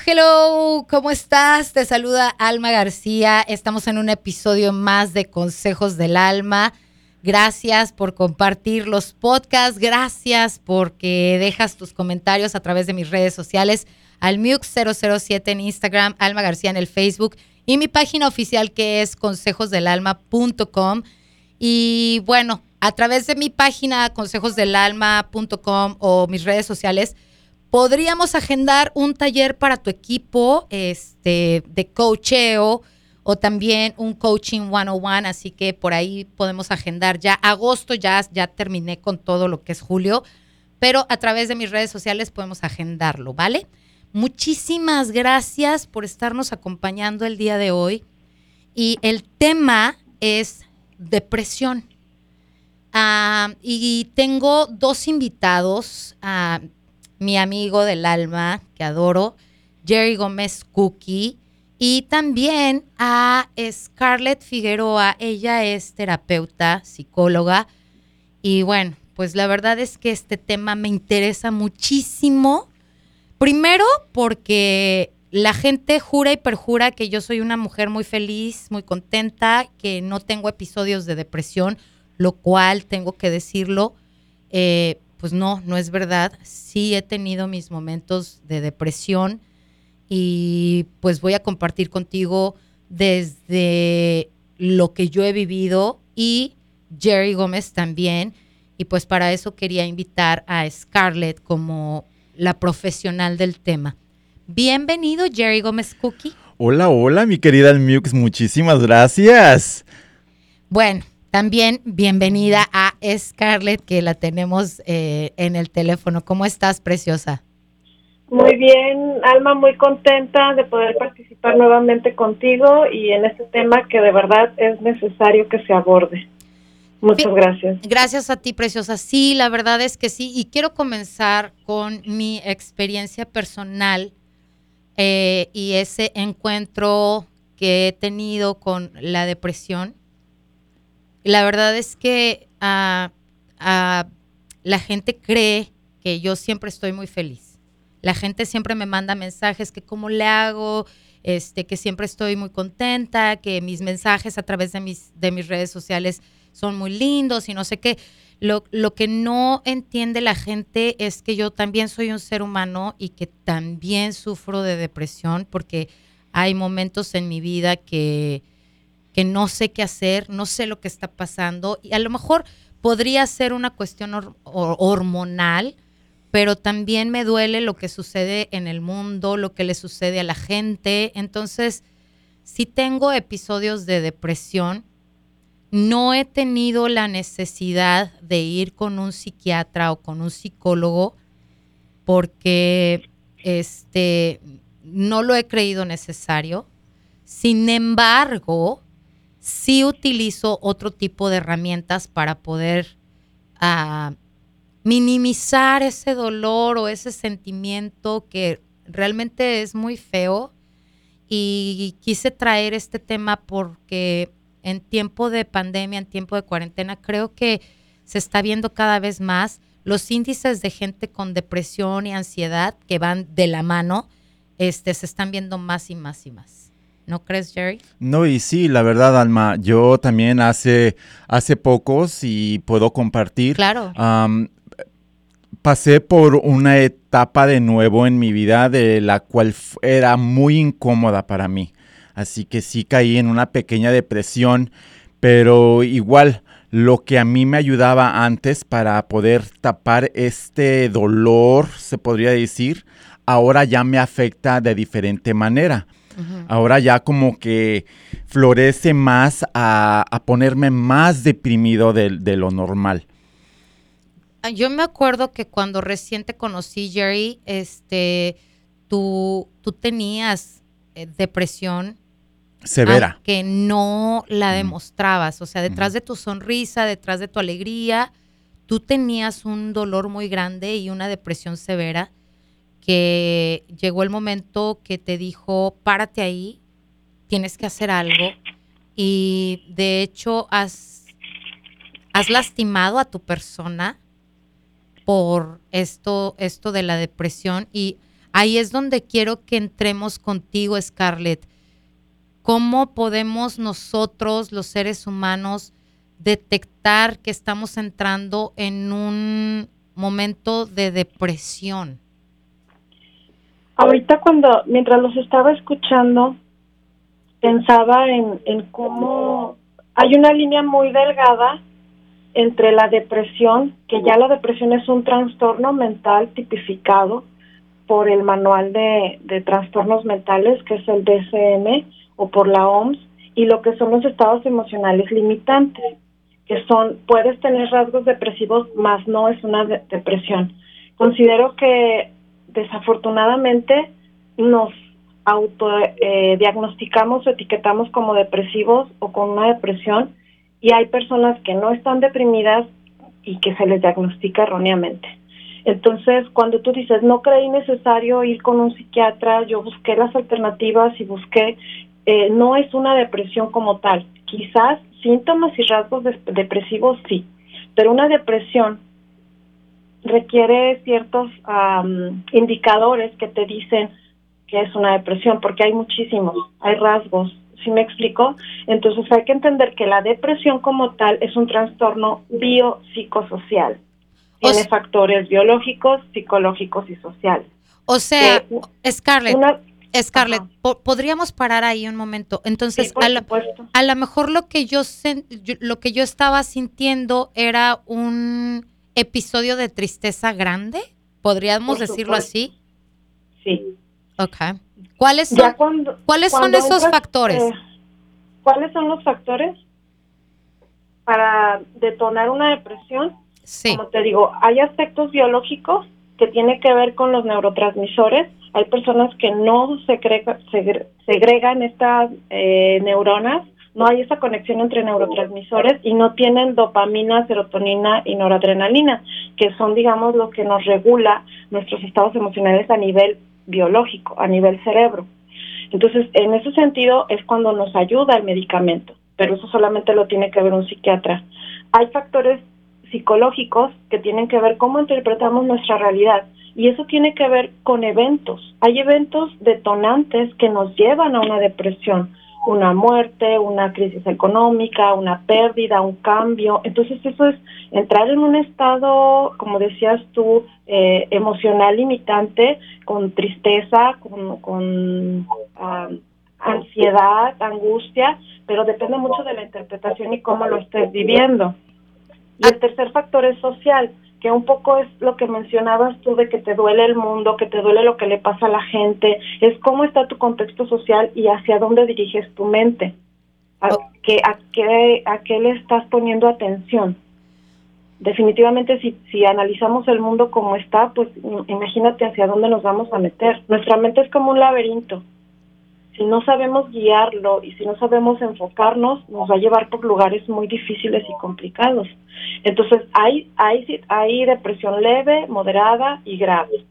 Hello, ¿cómo estás? Te saluda Alma García. Estamos en un episodio más de Consejos del Alma. Gracias por compartir los podcasts, gracias porque dejas tus comentarios a través de mis redes sociales, al Mux007 en Instagram, Alma García en el Facebook y mi página oficial que es consejosdelalma.com. Y bueno, a través de mi página consejosdelalma.com o mis redes sociales, podríamos agendar un taller para tu equipo este, de coacheo o también un coaching 101, así que por ahí podemos agendar ya agosto, ya, ya terminé con todo lo que es julio, pero a través de mis redes sociales podemos agendarlo, ¿vale? Muchísimas gracias por estarnos acompañando el día de hoy y el tema es depresión. Ah, y tengo dos invitados. Uh, mi amigo del alma, que adoro, Jerry Gómez Cookie, y también a Scarlett Figueroa. Ella es terapeuta, psicóloga, y bueno, pues la verdad es que este tema me interesa muchísimo. Primero porque la gente jura y perjura que yo soy una mujer muy feliz, muy contenta, que no tengo episodios de depresión, lo cual tengo que decirlo. Eh, pues no, no es verdad. Sí he tenido mis momentos de depresión y pues voy a compartir contigo desde lo que yo he vivido y Jerry Gómez también. Y pues para eso quería invitar a Scarlett como la profesional del tema. Bienvenido, Jerry Gómez Cookie. Hola, hola, mi querida Mux, muchísimas gracias. Bueno, también bienvenida a Scarlett, que la tenemos eh, en el teléfono. ¿Cómo estás, preciosa? Muy bien, Alma, muy contenta de poder participar nuevamente contigo y en este tema que de verdad es necesario que se aborde. Muchas gracias. Gracias a ti, preciosa. Sí, la verdad es que sí. Y quiero comenzar con mi experiencia personal eh, y ese encuentro que he tenido con la depresión la verdad es que ah, ah, la gente cree que yo siempre estoy muy feliz. La gente siempre me manda mensajes que cómo le hago, este, que siempre estoy muy contenta, que mis mensajes a través de mis, de mis redes sociales son muy lindos y no sé qué. Lo, lo, que no entiende la gente es que yo también soy un ser humano y que también sufro de depresión porque hay momentos en mi vida que, que no sé qué hacer, no sé lo que está pasando y a lo mejor podría ser una cuestión hormonal, pero también me duele lo que sucede en el mundo, lo que le sucede a la gente. Entonces, si tengo episodios de depresión, no he tenido la necesidad de ir con un psiquiatra o con un psicólogo porque este no lo he creído necesario. Sin embargo, sí utilizo otro tipo de herramientas para poder ah, minimizar ese dolor o ese sentimiento que realmente es muy feo. Y quise traer este tema porque en tiempo de pandemia, en tiempo de cuarentena, creo que se está viendo cada vez más los índices de gente con depresión y ansiedad que van de la mano, este, se están viendo más y más y más. ¿No crees, Jerry? No, y sí, la verdad, Alma, yo también hace, hace pocos y puedo compartir. Claro. pasé por una etapa de nuevo en mi vida de la cual era muy incómoda para mí. Así que sí caí en una pequeña depresión, pero igual lo que a mí me ayudaba antes para poder tapar este dolor, se podría decir, ahora ya me afecta de diferente manera. Ahora ya como que florece más a, ponerme más deprimido de, lo normal. Ah, yo me acuerdo que cuando recién te conocí, Jerry, este, tú, tú tenías eh, depresión severa. Que no la demostrabas. O sea, detrás de tu sonrisa, detrás de tu alegría, tú tenías un dolor muy grande y una depresión severa que llegó el momento que te dijo, párate ahí, tienes que hacer algo. Y de hecho has, has lastimado a tu persona por esto, esto de la depresión. Y ahí es donde quiero que entremos contigo, Scarlett. ¿Cómo podemos nosotros, los seres humanos, detectar que estamos entrando en un momento de depresión? Ahorita cuando, mientras los estaba escuchando, pensaba en, en cómo hay una línea muy delgada entre la depresión, que ya la depresión es un trastorno mental tipificado por el manual de, de trastornos mentales, que es el DSM, o por la OMS, y lo que son los estados emocionales limitantes, que son, puedes tener rasgos depresivos, más no es una depresión. Considero que desafortunadamente nos autodiagnosticamos eh, o etiquetamos como depresivos o con una depresión y hay personas que no están deprimidas y que se les diagnostica erróneamente. Entonces, cuando tú dices, no creí necesario ir con un psiquiatra, yo busqué las alternativas y busqué, eh, no es una depresión como tal. Quizás síntomas y rasgos depresivos sí, pero una depresión requiere ciertos indicadores que te dicen que es una depresión, porque hay muchísimos, hay rasgos, ¿sí me explico? Entonces hay que entender que la depresión como tal es un trastorno biopsicosocial. Tiene factores biológicos, psicológicos y sociales. O sea, Scarlett, Scarlett, podríamos parar ahí un momento. Entonces, a, lo mejor lo que yo, lo que yo estaba sintiendo era un episodio de tristeza grande, podríamos decirlo así. Sí. Ok. ¿Cuáles son, ¿cuáles son esos factores? Eh, ¿Cuáles son los factores para detonar una depresión? Sí. Como te digo, hay aspectos biológicos que tienen que ver con los neurotransmisores. Hay personas que no segregan estas eh, neuronas no hay esa conexión entre neurotransmisores y no tienen dopamina, serotonina y noradrenalina, que son, digamos, lo que nos regula nuestros estados emocionales a nivel biológico, a nivel cerebro. Entonces, en ese sentido es cuando nos ayuda el medicamento, pero eso solamente lo tiene que ver un psiquiatra. Hay factores psicológicos que tienen que ver cómo interpretamos nuestra realidad y eso tiene que ver con eventos. Hay eventos detonantes que nos llevan a una depresión una muerte, una crisis económica, una pérdida, un cambio. Entonces eso es entrar en un estado, como decías tú, eh, emocional limitante, con tristeza, con, ah, ansiedad, angustia, pero depende mucho de la interpretación y cómo lo estés viviendo. Y el tercer factor es social que un poco es lo que mencionabas tú de que te duele el mundo, que te duele lo que le pasa a la gente, es cómo está tu contexto social y hacia dónde diriges tu mente, a, qué, a, qué, a qué le estás poniendo atención. Definitivamente si, si analizamos el mundo como está, pues imagínate hacia dónde nos vamos a meter. Nuestra mente es como un laberinto si no sabemos guiarlo y si no sabemos enfocarnos, nos va a llevar por lugares muy difíciles y complicados. Entonces, hay, hay, hay depresión leve, moderada y grave.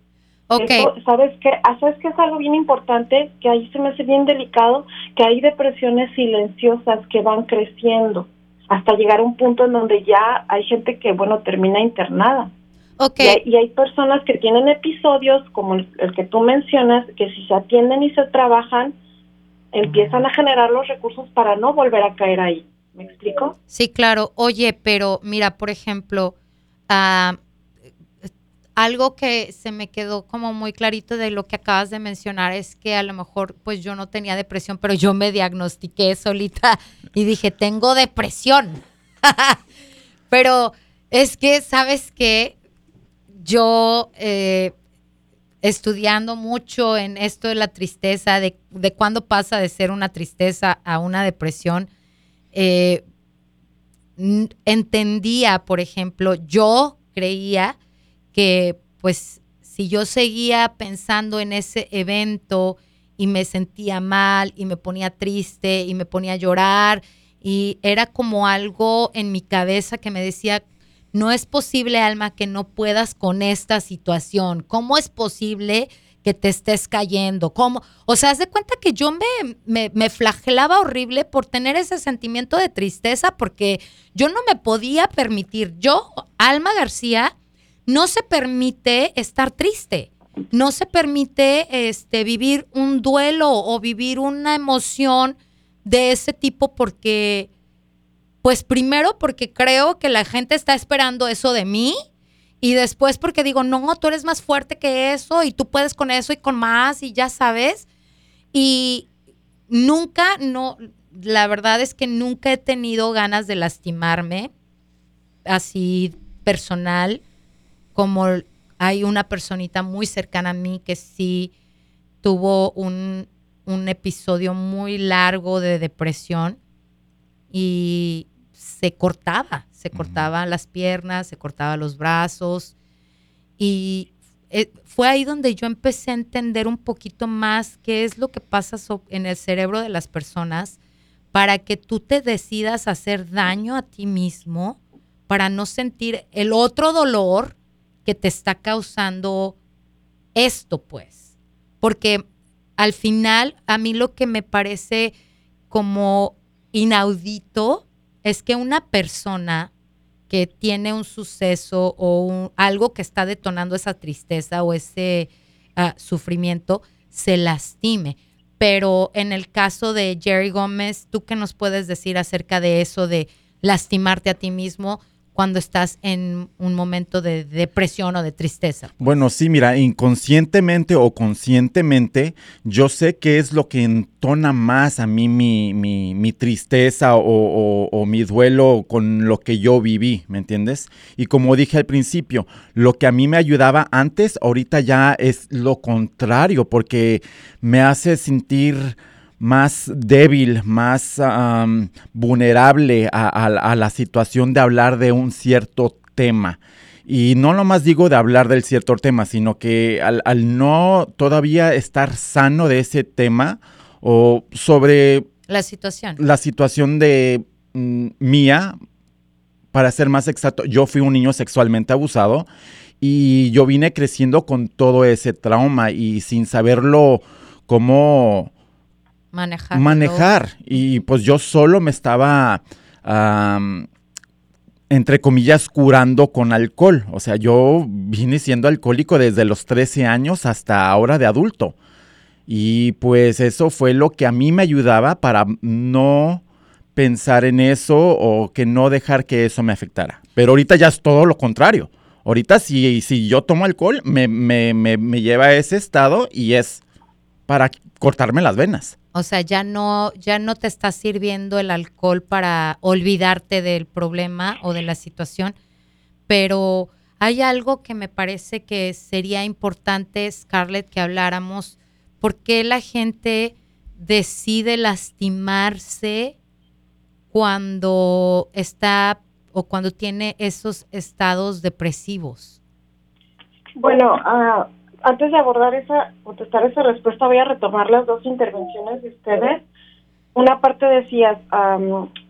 Okay. ¿Sabes qué? Ah, ¿Sabes qué es algo bien importante? Que ahí se me hace bien delicado, que hay depresiones silenciosas que van creciendo hasta llegar a un punto en donde ya hay gente que, bueno, termina internada. Okay. Y, hay, personas que tienen episodios como el, que tú mencionas, que si se atienden y se trabajan, empiezan a generar los recursos para no volver a caer ahí. ¿Me explico? Sí, claro. Oye, pero mira, por ejemplo, ah, algo que se me quedó como muy clarito de lo que acabas de mencionar es que a lo mejor pues yo no tenía depresión, pero yo me diagnostiqué solita y dije, tengo depresión. pero es que, ¿sabes qué? Yo eh, estudiando mucho en esto de la tristeza, de, de cuándo pasa de ser una tristeza a una depresión, eh, entendía, por ejemplo, yo creía que pues si yo seguía pensando en ese evento y me sentía mal y me ponía triste y me ponía a llorar y era como algo en mi cabeza que me decía, no es posible, Alma, que no puedas con esta situación. ¿Cómo es posible que te estés cayendo? ¿Cómo? O sea, haz de cuenta que yo me, me, me, flagelaba horrible por tener ese sentimiento de tristeza porque yo no me podía permitir. Yo, Alma García, no se permite estar triste. no se permite este, vivir un duelo o vivir una emoción de ese tipo porque, pues primero porque creo que la gente está esperando eso de mí y después porque digo, no, tú eres más fuerte que eso y tú puedes con eso y con más y ya sabes. Y nunca, no, la verdad es que nunca he tenido ganas de lastimarme así personal como hay una personita muy cercana a mí que sí tuvo un, un episodio muy largo de depresión y se cortaba, se cortaba las piernas, se cortaba los brazos y eh, fue ahí donde yo empecé a entender un poquito más qué es lo que pasa en el cerebro de las personas para que tú te decidas hacer daño a ti mismo, para no sentir el otro dolor que te está causando esto, pues. Porque al final, a mí lo que me parece como inaudito es que una persona que tiene un suceso o algo que está detonando esa tristeza o ese ah, sufrimiento se lastime. Pero en el caso de Jerry Gómez, ¿tú qué nos puedes decir acerca de eso de lastimarte a ti mismo? Cuando estás en un momento de depresión o de tristeza? Bueno, sí, mira, inconscientemente o conscientemente, yo sé qué es lo que entona más a mí mi, mi, tristeza o, o, mi duelo con lo que yo viví, ¿me entiendes? Y como dije al principio, lo que a mí me ayudaba antes, ahorita ya es lo contrario, porque me hace sentir más débil, más vulnerable a, la situación de hablar de un cierto tema. Y no nomás digo de hablar del cierto tema, sino que al, no todavía estar sano de ese tema o sobre... La situación. La situación de mm, mía, para ser más exacto, yo fui un niño sexualmente abusado y yo vine creciendo con todo ese trauma y sin saberlo cómo manejar. Manejar. Y pues yo solo me estaba, entre comillas, curando con alcohol. O sea, yo vine siendo alcohólico desde los 13 años hasta ahora de adulto. Y pues eso fue lo que a mí me ayudaba para no pensar en eso o que no dejar que eso me afectara. Pero ahorita ya es todo lo contrario. Ahorita si, si yo tomo alcohol, me, me, me, me lleva a ese estado y es para cortarme las venas. O sea, ya no, ya no te está sirviendo el alcohol para olvidarte del problema o de la situación, pero hay algo que me parece que sería importante, Scarlett, que habláramos. ¿Por qué la gente decide lastimarse cuando está o cuando tiene esos estados depresivos? Bueno, uh, antes de abordar esa, contestar esa respuesta, voy a retomar las dos intervenciones de ustedes. Una parte decías,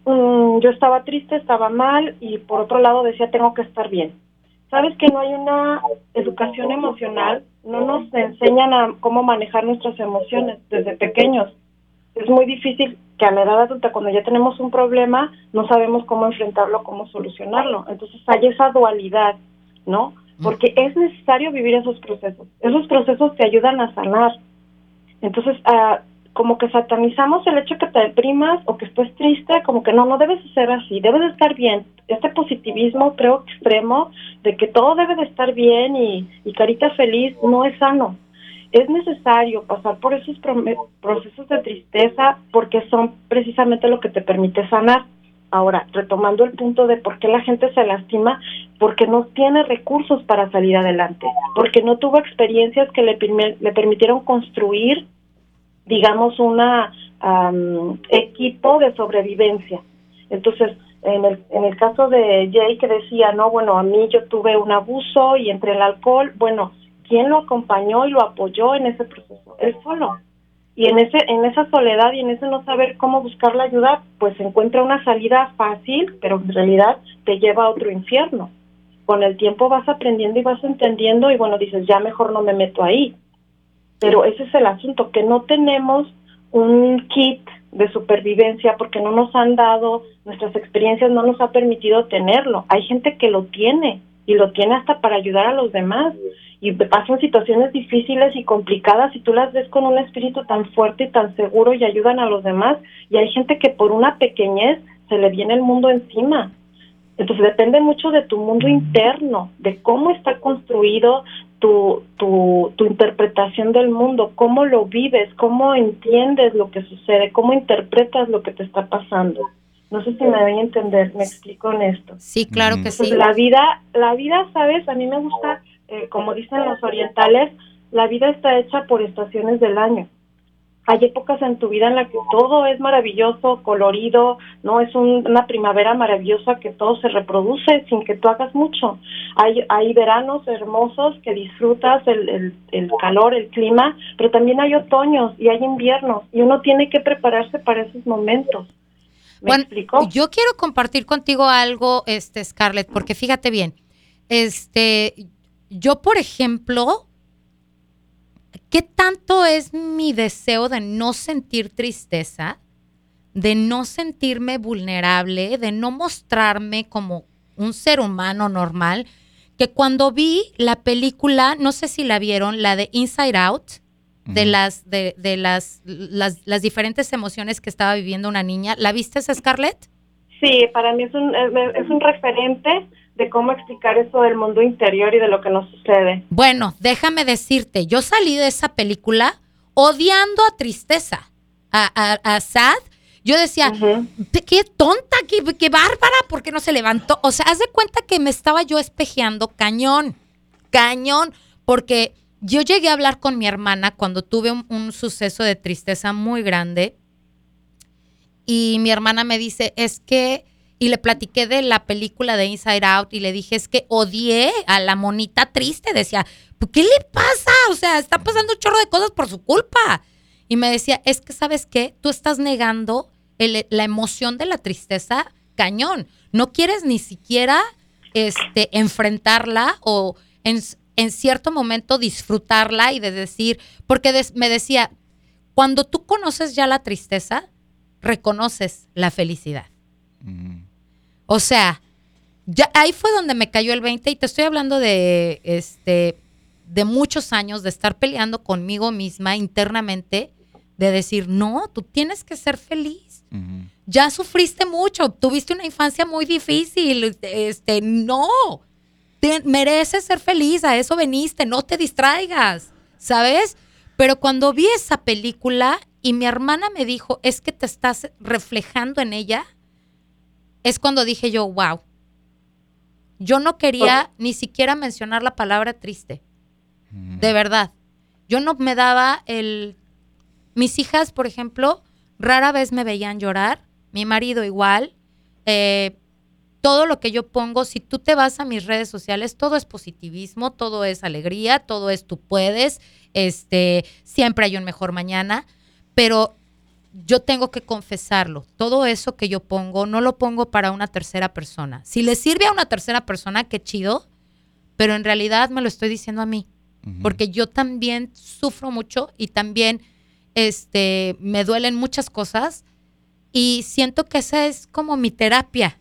yo estaba triste, estaba mal, y por otro lado decía, tengo que estar bien. Sabes que no hay una educación emocional, no nos enseñan a cómo manejar nuestras emociones desde pequeños. Es muy difícil que a la edad adulta, cuando ya tenemos un problema, no sabemos cómo enfrentarlo, cómo solucionarlo. Entonces hay esa dualidad, ¿no? Porque es necesario vivir esos procesos. Esos procesos te ayudan a sanar. Entonces, ah, como que satanizamos el hecho que te deprimas o que estés triste, como que no, no debes ser así, debes de estar bien. Este positivismo, creo, extremo, de que todo debe de estar bien y, y carita feliz, no es sano. Es necesario pasar por esos procesos de tristeza porque son precisamente lo que te permite sanar. Ahora, retomando el punto de por qué la gente se lastima, porque no tiene recursos para salir adelante, porque no tuvo experiencias que le, le permitieron construir, digamos, un equipo de sobrevivencia. Entonces, en el, en el caso de Jay que decía, no, bueno, a mí yo tuve un abuso y entre el alcohol, bueno, ¿quién lo acompañó y lo apoyó en ese proceso? Él solo y en ese en esa soledad y en ese no saber cómo buscar la ayuda pues se encuentra una salida fácil pero en realidad te lleva a otro infierno. Con el tiempo vas aprendiendo y vas entendiendo y bueno dices ya mejor no me meto ahí. Pero ese es el asunto que no tenemos un kit de supervivencia porque no nos han dado nuestras experiencias no nos ha permitido tenerlo. Hay gente que lo tiene y lo tiene hasta para ayudar a los demás y pasan situaciones difíciles y complicadas y tú las ves con un espíritu tan fuerte y tan seguro y ayudan a los demás y hay gente que por una pequeñez se le viene el mundo encima. Entonces depende mucho de tu mundo interno, de cómo está construido tu, tu, tu interpretación del mundo, cómo lo vives, cómo entiendes lo que sucede, cómo interpretas lo que te está pasando. No sé si me voy a entender, me explico en esto. Sí, claro que sí. La vida, la vida, sabes, a mí me gusta eh, como dicen los orientales, la vida está hecha por estaciones del año. Hay épocas en tu vida en la que todo es maravilloso, colorido, no es una primavera maravillosa que todo se reproduce sin que tú hagas mucho. Hay, hay veranos hermosos que disfrutas el, el, calor, el clima, pero también hay otoños y hay inviernos y uno tiene que prepararse para esos momentos. ¿Me explico? Yo quiero compartir contigo algo, este Scarlett, porque fíjate bien, este, yo, por ejemplo, ¿qué tanto es mi deseo de no sentir tristeza, de no sentirme vulnerable, de no mostrarme como un ser humano normal? Que cuando vi la película, no sé si la vieron, la de Inside Out, de las de, las, las, diferentes emociones que estaba viviendo una niña. ¿La viste, Scarlett? Sí, para mí es un, es un referente de cómo explicar eso del mundo interior y de lo que nos sucede. Bueno, déjame decirte, yo salí de esa película odiando a Tristeza, a, a, Sad. Yo decía, qué tonta, qué, qué bárbara, ¿por qué no se levantó? O sea, haz de cuenta que me estaba yo espejeando cañón, cañón, porque yo llegué a hablar con mi hermana cuando tuve un suceso de tristeza muy grande y mi hermana me dice, es que y le platiqué de la película de Inside Out y le dije, es que odié a la monita triste. Decía, ¿qué le pasa? O sea, está pasando un chorro de cosas por su culpa. Y me decía, es que sabes qué, tú estás negando la emoción de la tristeza cañón. No quieres ni siquiera este, enfrentarla o en, en cierto momento disfrutarla y de decir, porque me decía, cuando tú conoces ya la tristeza, reconoces la felicidad. O sea, ya ahí fue donde me cayó el 20 y te estoy hablando de este de muchos años de estar peleando conmigo misma internamente de decir, "No, tú tienes que ser feliz." Ya sufriste mucho, tuviste una infancia muy difícil, este, no. Mereces ser feliz, a eso veniste, no te distraigas, ¿sabes? Pero cuando vi esa película y mi hermana me dijo, es que te estás reflejando en ella, es cuando dije yo, wow. Yo no quería ni siquiera mencionar la palabra triste. De verdad. Yo no me daba el... Mis hijas, por ejemplo, rara vez me veían llorar. Mi marido igual. Eh, todo lo que yo pongo, si tú te vas a mis redes sociales, todo es positivismo, todo es alegría, todo es tú puedes, este, siempre hay un mejor mañana, pero yo tengo que confesarlo. Todo eso que yo pongo, no lo pongo para una tercera persona. Si le sirve a una tercera persona, qué chido, pero en realidad me lo estoy diciendo a mí. Porque yo también sufro mucho y también este, me duelen muchas cosas y siento que esa es como mi terapia.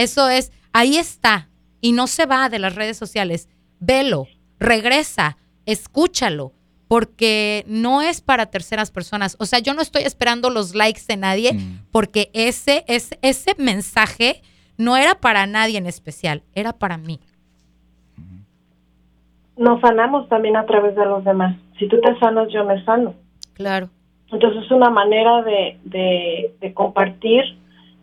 Eso es, ahí está y no se va de las redes sociales. Velo, regresa, escúchalo porque no es para terceras personas. O sea, yo no estoy esperando los likes de nadie mm. porque ese, ese, ese mensaje no era para nadie en especial, era para mí. Nos sanamos también a través de los demás. Si tú te sanas, yo me sano. Claro. Entonces es una manera de, de, compartir,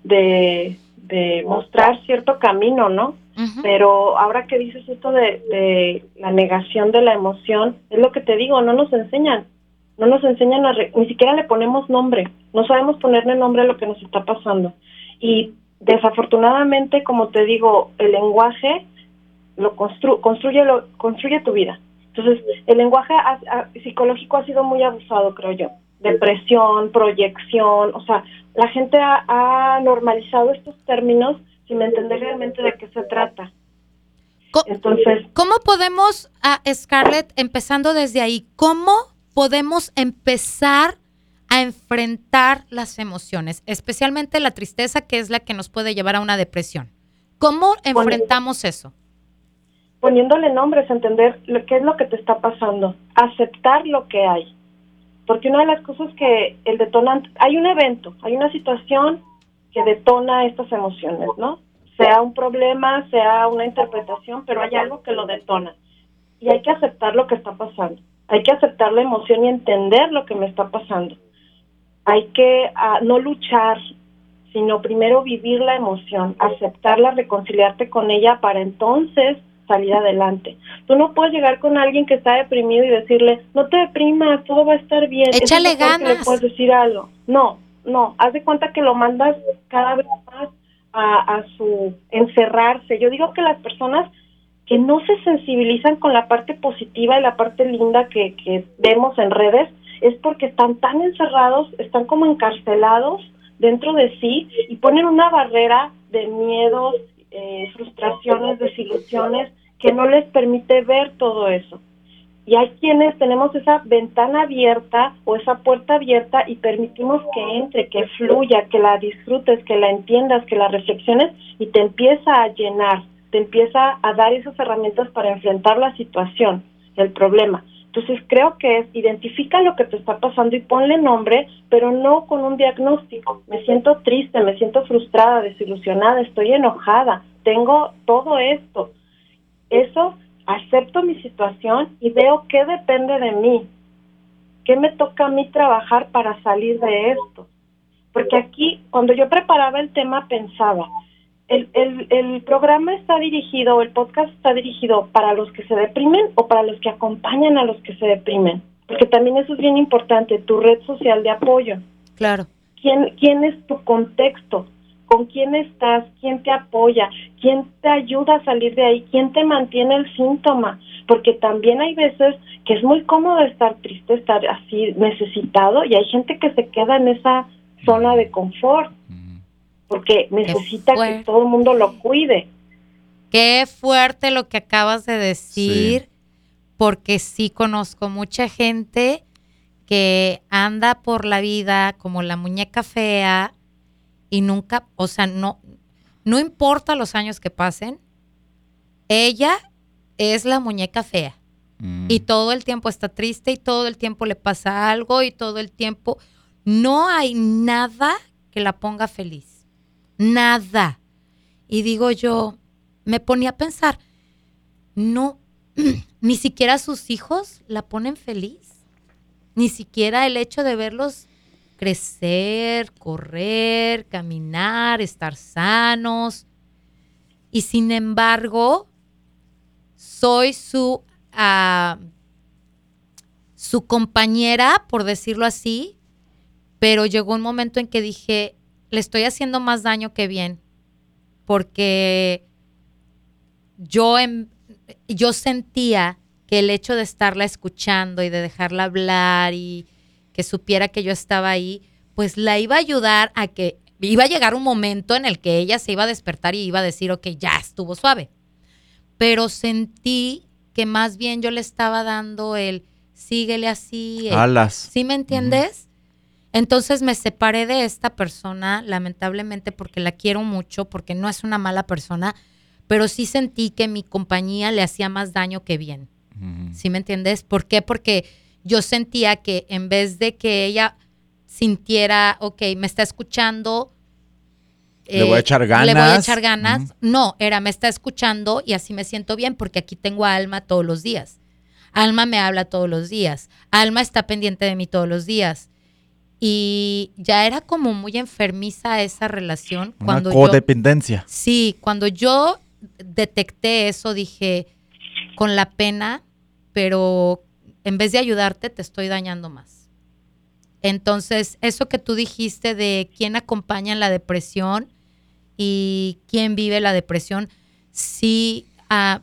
de, de mostrar cierto camino, ¿no? Pero ahora que dices esto de, la negación de la emoción, es lo que te digo, no nos enseñan, no nos enseñan, a ni siquiera le ponemos nombre, no sabemos ponerle nombre a lo que nos está pasando. Y desafortunadamente, como te digo, el lenguaje lo construye, lo, construye tu vida. Entonces, el lenguaje psicológico ha sido muy abusado, creo yo. Depresión, proyección, o sea, la gente ha normalizado estos términos sin entender realmente de qué se trata. Entonces, ¿cómo podemos, a Scarlett, empezando desde ahí, cómo podemos empezar a enfrentar las emociones, especialmente la tristeza, que es la que nos puede llevar a una depresión? ¿Cómo enfrentamos eso? poniéndole nombres, entender lo, qué es lo que te está pasando, aceptar lo que hay. Porque una de las cosas que el detonante, hay un evento, hay una situación que detona estas emociones, ¿no? Sea un problema, sea una interpretación, pero hay algo que lo detona. Y hay que aceptar lo que está pasando. Hay que aceptar la emoción y entender lo que me está pasando. Hay que ah, no luchar, sino primero vivir la emoción, aceptarla, reconciliarte con ella para entonces salir adelante. Tú no puedes llegar con alguien que está deprimido y decirle, no te deprimas, todo va a estar bien. Échale ganas. le puedes decir algo. No, no, haz de cuenta que lo mandas cada vez más a, a su encerrarse. Yo digo que las personas que no se sensibilizan con la parte positiva y la parte linda que, que vemos en redes es porque están tan encerrados, están como encarcelados dentro de sí y ponen una barrera de miedos, eh, frustraciones, desilusiones que no les permite ver todo eso. Y hay quienes tenemos esa ventana abierta o esa puerta abierta y permitimos que entre, que fluya, que la disfrutes, que la entiendas, que la reflexiones y te empieza a llenar, te empieza a dar esas herramientas para enfrentar la situación, el problema. Entonces creo que es identifica lo que te está pasando y ponle nombre, pero no con un diagnóstico. Me siento triste, me siento frustrada, desilusionada, estoy enojada, tengo todo esto. Eso acepto mi situación y veo qué depende de mí, qué me toca a mí trabajar para salir de esto. Porque aquí, cuando yo preparaba el tema, pensaba, el, el, el programa está dirigido, el podcast está dirigido para los que se deprimen o para los que acompañan a los que se deprimen. Porque también eso es bien importante, tu red social de apoyo. Claro. ¿Quién, quién es tu contexto? ¿Con quién estás? ¿Quién te apoya? ¿Quién te ayuda a salir de ahí? ¿Quién te mantiene el síntoma? Porque también hay veces que es muy cómodo estar triste, estar así necesitado y hay gente que se queda en esa zona de confort porque necesita que todo el mundo lo cuide. Qué fuerte lo que acabas de decir, porque sí conozco mucha gente que anda por la vida como la muñeca fea y nunca, o sea, no, no importa los años que pasen, ella es la muñeca fea. Mm. Y todo el tiempo está triste y todo el tiempo le pasa algo y todo el tiempo no hay nada que la ponga feliz nada. Y digo yo, me ponía a pensar, no, ni siquiera sus hijos la ponen feliz. Ni siquiera el hecho de verlos crecer, correr, caminar, estar sanos. Y sin embargo, soy su, ah, su compañera, por decirlo así, pero llegó un momento en que dije, le estoy haciendo más daño que bien, porque yo, yo sentía que el hecho de estarla escuchando y de dejarla hablar y que supiera que yo estaba ahí, pues la iba a ayudar a que iba a llegar un momento en el que ella se iba a despertar y iba a decir, ok, ya estuvo suave. Pero sentí que más bien yo le estaba dando el síguele así. Alas. ¿Sí me entiendes? Entonces me separé de esta persona, lamentablemente, porque la quiero mucho, porque no es una mala persona, pero sí sentí que mi compañía le hacía más daño que bien. ¿Sí me entiendes? ¿Por qué? Porque yo sentía que en vez de que ella sintiera, ok, me está escuchando, le voy a echar ganas. Le voy a echar ganas. No, era, me está escuchando y así me siento bien porque aquí tengo a Alma todos los días. Alma me habla todos los días. Alma está pendiente de mí todos los días y ya era como muy enfermiza esa relación. Una codependencia. sí, cuando yo detecté eso dije, con la pena, pero en vez de ayudarte te estoy dañando más. Entonces, eso que tú dijiste de quién acompaña en la depresión y quién vive la depresión, sí ah,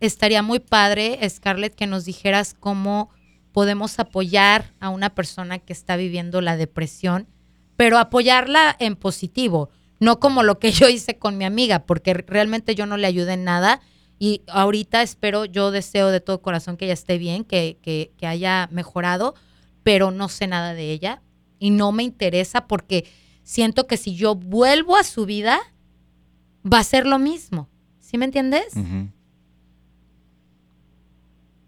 estaría muy padre, Scarlett, que nos dijeras cómo podemos apoyar a una persona que está viviendo la depresión, pero apoyarla en positivo, no como lo que yo hice con mi amiga, porque realmente yo no le ayudé en nada. Y ahorita espero, yo deseo de todo corazón que ella esté bien, que, que, que haya mejorado, pero no sé nada de ella y no me interesa porque siento que si yo vuelvo a su vida, va a ser lo mismo. ¿Sí me entiendes?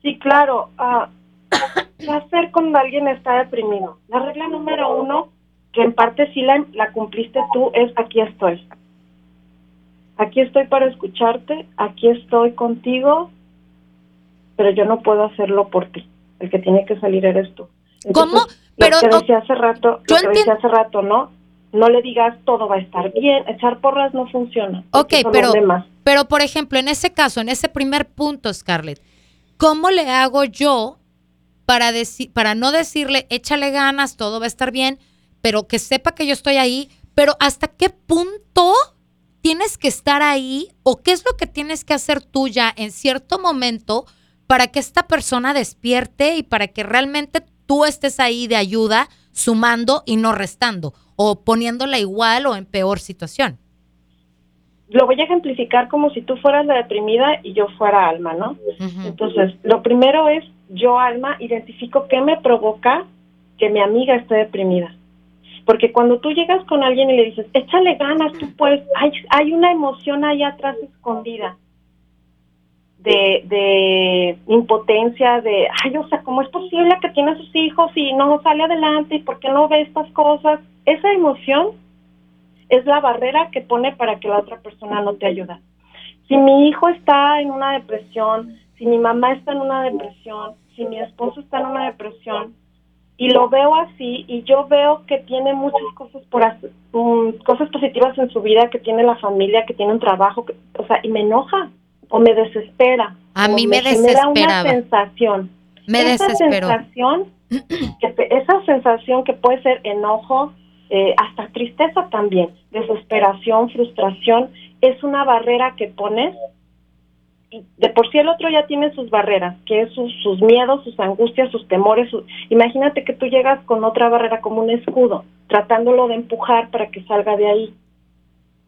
Sí, claro. Ah, ¿Qué hacer cuando alguien está deprimido? La regla número uno, que en parte sí la, la cumpliste tú, es aquí estoy. Aquí estoy para escucharte, aquí estoy contigo, pero yo no puedo hacerlo por ti. El que tiene que salir eres tú. ¿Cómo? Pero lo que decía hace rato, lo que decía hace rato, ¿no? No le digas todo va a estar bien, echar porras no funciona. Ok, pero, pero por ejemplo, en ese caso, en ese primer punto, Scarlett, ¿cómo le hago yo para, decir, para no decirle, échale ganas, todo va a estar bien, pero que sepa que yo estoy ahí, pero hasta qué punto tienes que estar ahí o qué es lo que tienes que hacer tú ya en cierto momento para que esta persona despierte y para que realmente tú estés ahí de ayuda, sumando y no restando, o poniéndola igual o en peor situación. Lo voy a ejemplificar como si tú fueras la deprimida y yo fuera Alma, ¿no? Entonces, lo primero es, yo Alma identifico qué me provoca que mi amiga esté deprimida. Porque cuando tú llegas con alguien y le dices, échale ganas, tú puedes, hay, hay una emoción ahí atrás escondida de, de impotencia, de, ay, o sea, ¿cómo es posible que tiene sus hijos y no sale adelante y por qué no ve estas cosas? Esa emoción es la barrera que pone para que la otra persona no te ayude. Si mi hijo está en una depresión, si mi mamá está en una depresión, si mi esposo está en una depresión, y lo veo así y yo veo que tiene muchas cosas por hacer, mm, cosas positivas en su vida, que tiene la familia, que tiene un trabajo, o sea, y me enoja o me desespera. A mí me, desespera. una sensación. Me esa Sensación, esa sensación que puede ser enojo, eh, hasta tristeza también, desesperación, frustración, es una barrera que pones. De por sí el otro ya tiene sus barreras, que es sus, sus miedos, sus angustias, sus temores. imagínate que tú llegas con otra barrera como un escudo, tratándolo de empujar para que salga de ahí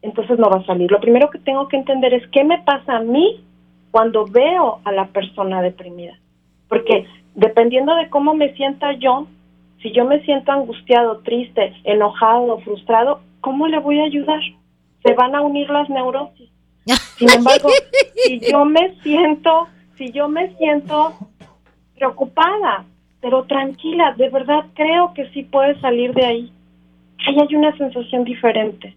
entonces no va a salir. Lo primero que tengo que entender es qué me pasa a mí cuando veo a la persona deprimida. Porque dependiendo de cómo me sienta yo, si yo me siento angustiado, triste, enojado, frustrado, ¿cómo le voy a ayudar? Se van a unir las neurosis. Sin embargo, si yo me siento, si yo me siento preocupada, pero tranquila, de verdad creo que sí puede salir de ahí. Ahí hay una sensación diferente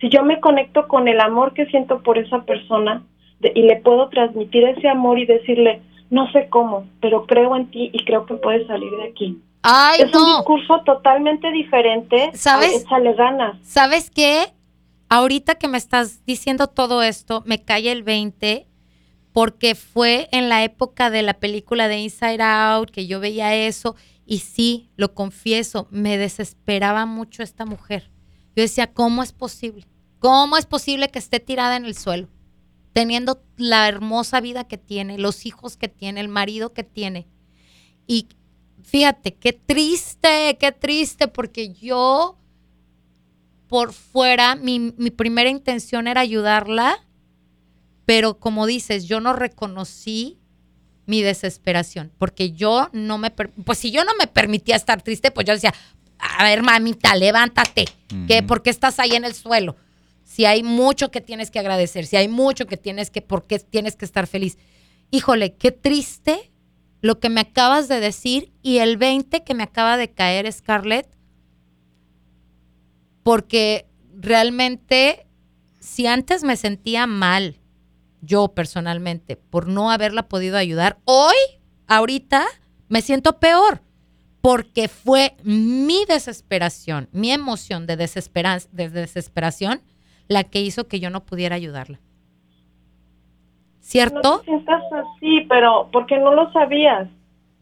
si yo me conecto con el amor que siento por esa persona y le puedo transmitir ese amor y decirle, no sé cómo, pero creo en ti y creo que puedes salir de aquí. Ay, es un discurso totalmente diferente. ¿Sabes? Échale ganas. ¿Sabes qué? Ahorita que me estás diciendo todo esto, me cae el 20 porque fue en la época de la película de Inside Out que yo veía eso y sí, lo confieso, me desesperaba mucho esta mujer. Yo decía, ¿cómo es posible? ¿Cómo es posible que esté tirada en el suelo? Teniendo la hermosa vida que tiene, los hijos que tiene, el marido que tiene. Y fíjate, qué triste, qué triste, porque yo por fuera, mi, mi primera intención era ayudarla, pero como dices, yo no reconocí mi desesperación, porque yo no me, pues si yo no me permitía estar triste, pues yo decía, a ver, mamita, levántate, que ¿por qué estás ahí en el suelo? Si hay mucho que tienes que agradecer, si hay mucho que tienes que, ¿por qué tienes que estar feliz? Híjole, qué triste lo que me acabas de decir y el 20 que me acaba de caer, Scarlett, porque realmente, si antes me sentía mal, yo personalmente, por no haberla podido ayudar, hoy, ahorita, me siento peor porque fue mi desesperación, mi emoción de, de desesperación la que hizo que yo no pudiera ayudarla. ¿Cierto? No te sientas así, pero porque no lo sabías,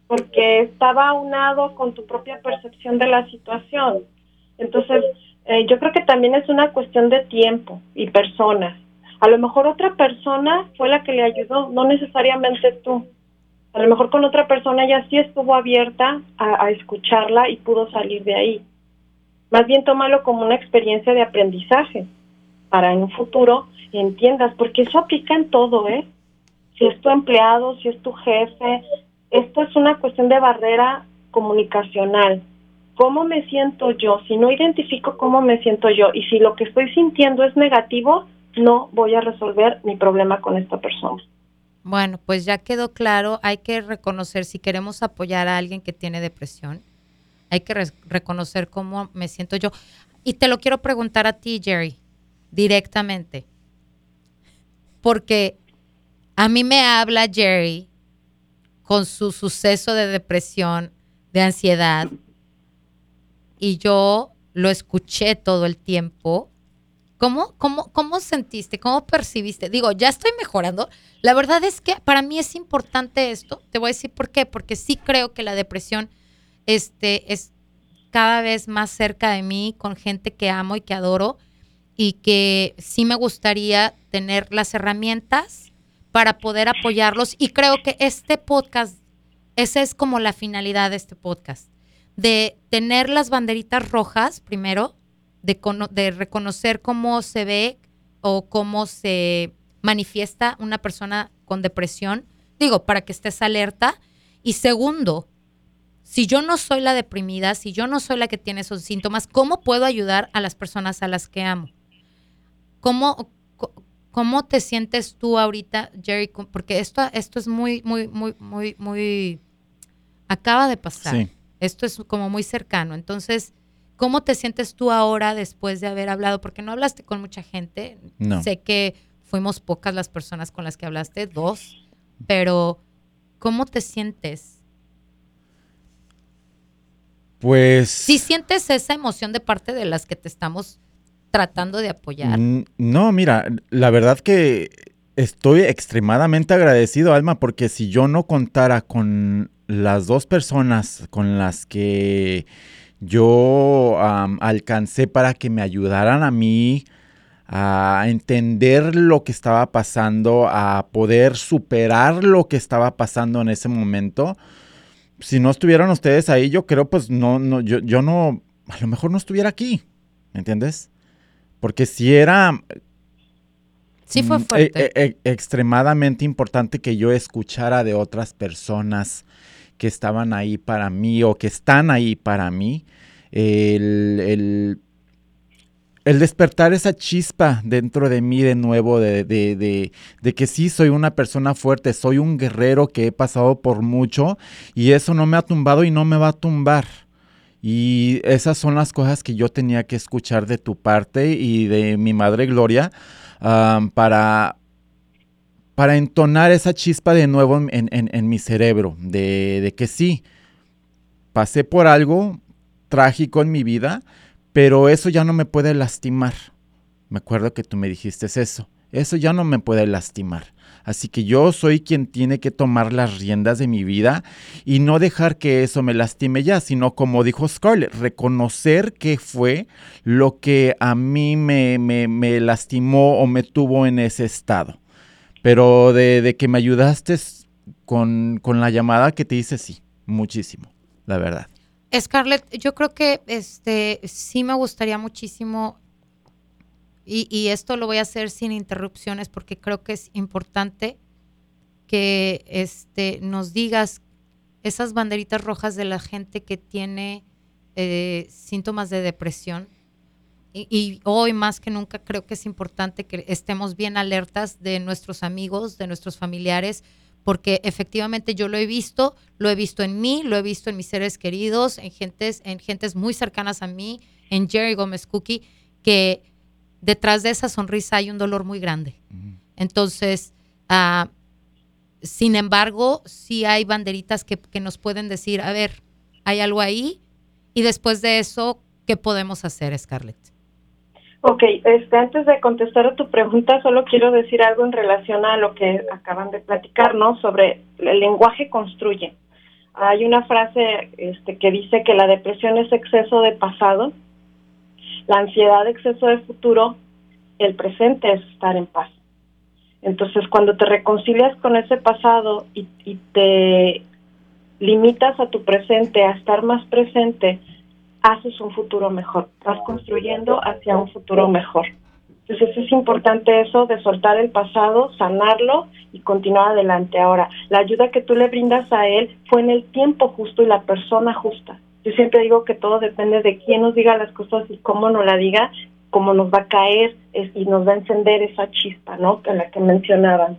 porque estaba aunado con tu propia percepción de la situación. Entonces, eh, yo creo que también es una cuestión de tiempo y personas. A lo mejor otra persona fue la que le ayudó, no necesariamente tú. A lo mejor con otra persona ella sí estuvo abierta a, escucharla y pudo salir de ahí. Más bien tómalo como una experiencia de aprendizaje para en un futuro entiendas, porque eso aplica en todo, ¿eh? Si es tu empleado, si es tu jefe, esto es una cuestión de barrera comunicacional. ¿Cómo me siento yo? Si no identifico cómo me siento yo y si lo que estoy sintiendo es negativo, no voy a resolver mi problema con esta persona. Bueno, pues ya quedó claro, hay que reconocer si queremos apoyar a alguien que tiene depresión, hay que reconocer cómo me siento yo. Y te lo quiero preguntar a ti, Jerry, directamente, porque a mí me habla Jerry con su suceso de depresión, de ansiedad, y yo lo escuché todo el tiempo ¿Cómo, cómo, ¿Cómo sentiste? ¿Cómo percibiste? Digo, ya estoy mejorando. La verdad es que para mí es importante esto. Te voy a decir por qué. Porque sí creo que la depresión este, es cada vez más cerca de mí con gente que amo y que adoro y que sí me gustaría tener las herramientas para poder apoyarlos. Y creo que este podcast, esa es como la finalidad de este podcast, de tener las banderitas rojas primero de, reconocer cómo se ve o cómo se manifiesta una persona con depresión, digo, para que estés alerta. Y segundo, si yo no soy la deprimida, si yo no soy la que tiene esos síntomas, ¿cómo puedo ayudar a las personas a las que amo? ¿Cómo, cómo te sientes tú ahorita, Jerry? Porque esto, esto es muy, muy, muy, muy, muy, acaba de pasar. Esto es como muy cercano. Entonces, ¿Cómo te sientes tú ahora después de haber hablado? Porque no hablaste con mucha gente. No. Sé que fuimos pocas las personas con las que hablaste, dos, pero ¿cómo te sientes? Pues... Si sientes esa emoción de parte de las que te estamos tratando de apoyar. No, mira, la verdad que estoy extremadamente agradecido, Alma, porque si yo no contara con las dos personas con las que yo alcancé para que me ayudaran a mí a entender lo que estaba pasando, a poder superar lo que estaba pasando en ese momento. Si no estuvieran ustedes ahí, yo creo, pues no, no, yo, yo no, a lo mejor no estuviera aquí, ¿me entiendes? Porque si era Sí fue mm, fuerte. E, e, extremadamente importante que yo escuchara de otras personas que estaban ahí para mí o que están ahí para mí. El, despertar esa chispa dentro de mí de nuevo, de, de, que sí soy una persona fuerte, soy un guerrero que he pasado por mucho y eso no me ha tumbado y no me va a tumbar. Y esas son las cosas que yo tenía que escuchar de tu parte y de mi madre Gloria para, para entonar esa chispa de nuevo en, mi cerebro, de, que sí, pasé por algo trágico en mi vida, pero eso ya no me puede lastimar. Me acuerdo que tú me dijiste eso, eso ya no me puede lastimar. Así que yo soy quien tiene que tomar las riendas de mi vida y no dejar que eso me lastime ya, sino como dijo Scarlett, reconocer qué fue lo que a mí me, me, me lastimó o me tuvo en ese estado. Pero de, que me ayudaste con, la llamada que te hice, sí, muchísimo, la verdad. Scarlett, yo creo que este sí me gustaría muchísimo, y, esto lo voy a hacer sin interrupciones porque creo que es importante que este, nos digas esas banderitas rojas de la gente que tiene eh, síntomas de depresión y, hoy más que nunca creo que es importante que estemos bien alertas de nuestros amigos, de nuestros familiares, porque efectivamente yo lo he visto, lo he visto en mí, lo he visto en mis seres queridos, en gentes, en gentes muy cercanas a mí, en Jerry Gómez Cookie, que detrás de esa sonrisa hay un dolor muy grande. Entonces, ah, sin embargo, sí hay banderitas que, que nos pueden decir, a ver, hay algo ahí, y después de eso, ¿qué podemos hacer, Scarlett? Ok, este, antes de contestar a tu pregunta, solo quiero decir algo en relación a lo que acaban de platicar, ¿no? Sobre el lenguaje construye. Hay una frase este, que dice que la depresión es exceso de pasado, la ansiedad exceso de futuro, el presente es estar en paz. Entonces, cuando te reconcilias con ese pasado y te limitas a tu presente, a estar más presente, haces un futuro mejor, vas construyendo hacia un futuro mejor. Entonces es importante eso de soltar el pasado, sanarlo y continuar adelante. Ahora, la ayuda que tú le brindas a él fue en el tiempo justo y la persona justa. Yo siempre digo que todo depende de quién nos diga las cosas y cómo nos la diga, cómo nos va a caer y nos va a encender esa chispa, ¿no? Que la que mencionaban.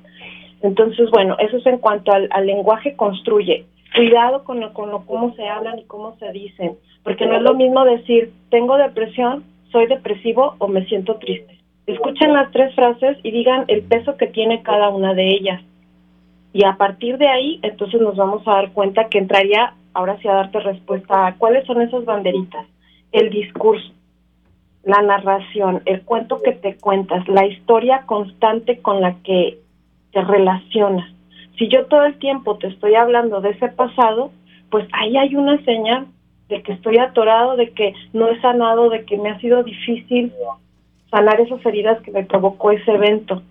Entonces, bueno, eso es en cuanto al, lenguaje construye. Cuidado con, lo, con lo, cómo se hablan y cómo se dicen, porque no es lo mismo decir, tengo depresión, soy depresivo o me siento triste. Escuchen las tres frases y digan el peso que tiene cada una de ellas. Y a partir de ahí, entonces nos vamos a dar cuenta que entraría ahora sí a darte respuesta a cuáles son esas banderitas. El discurso, la narración, el cuento que te cuentas, la historia constante con la que te relacionas. Si yo todo el tiempo te estoy hablando de ese pasado, pues ahí hay una señal de que estoy atorado, de que no he sanado, de que me ha sido difícil sanar esas heridas que me provocó ese evento.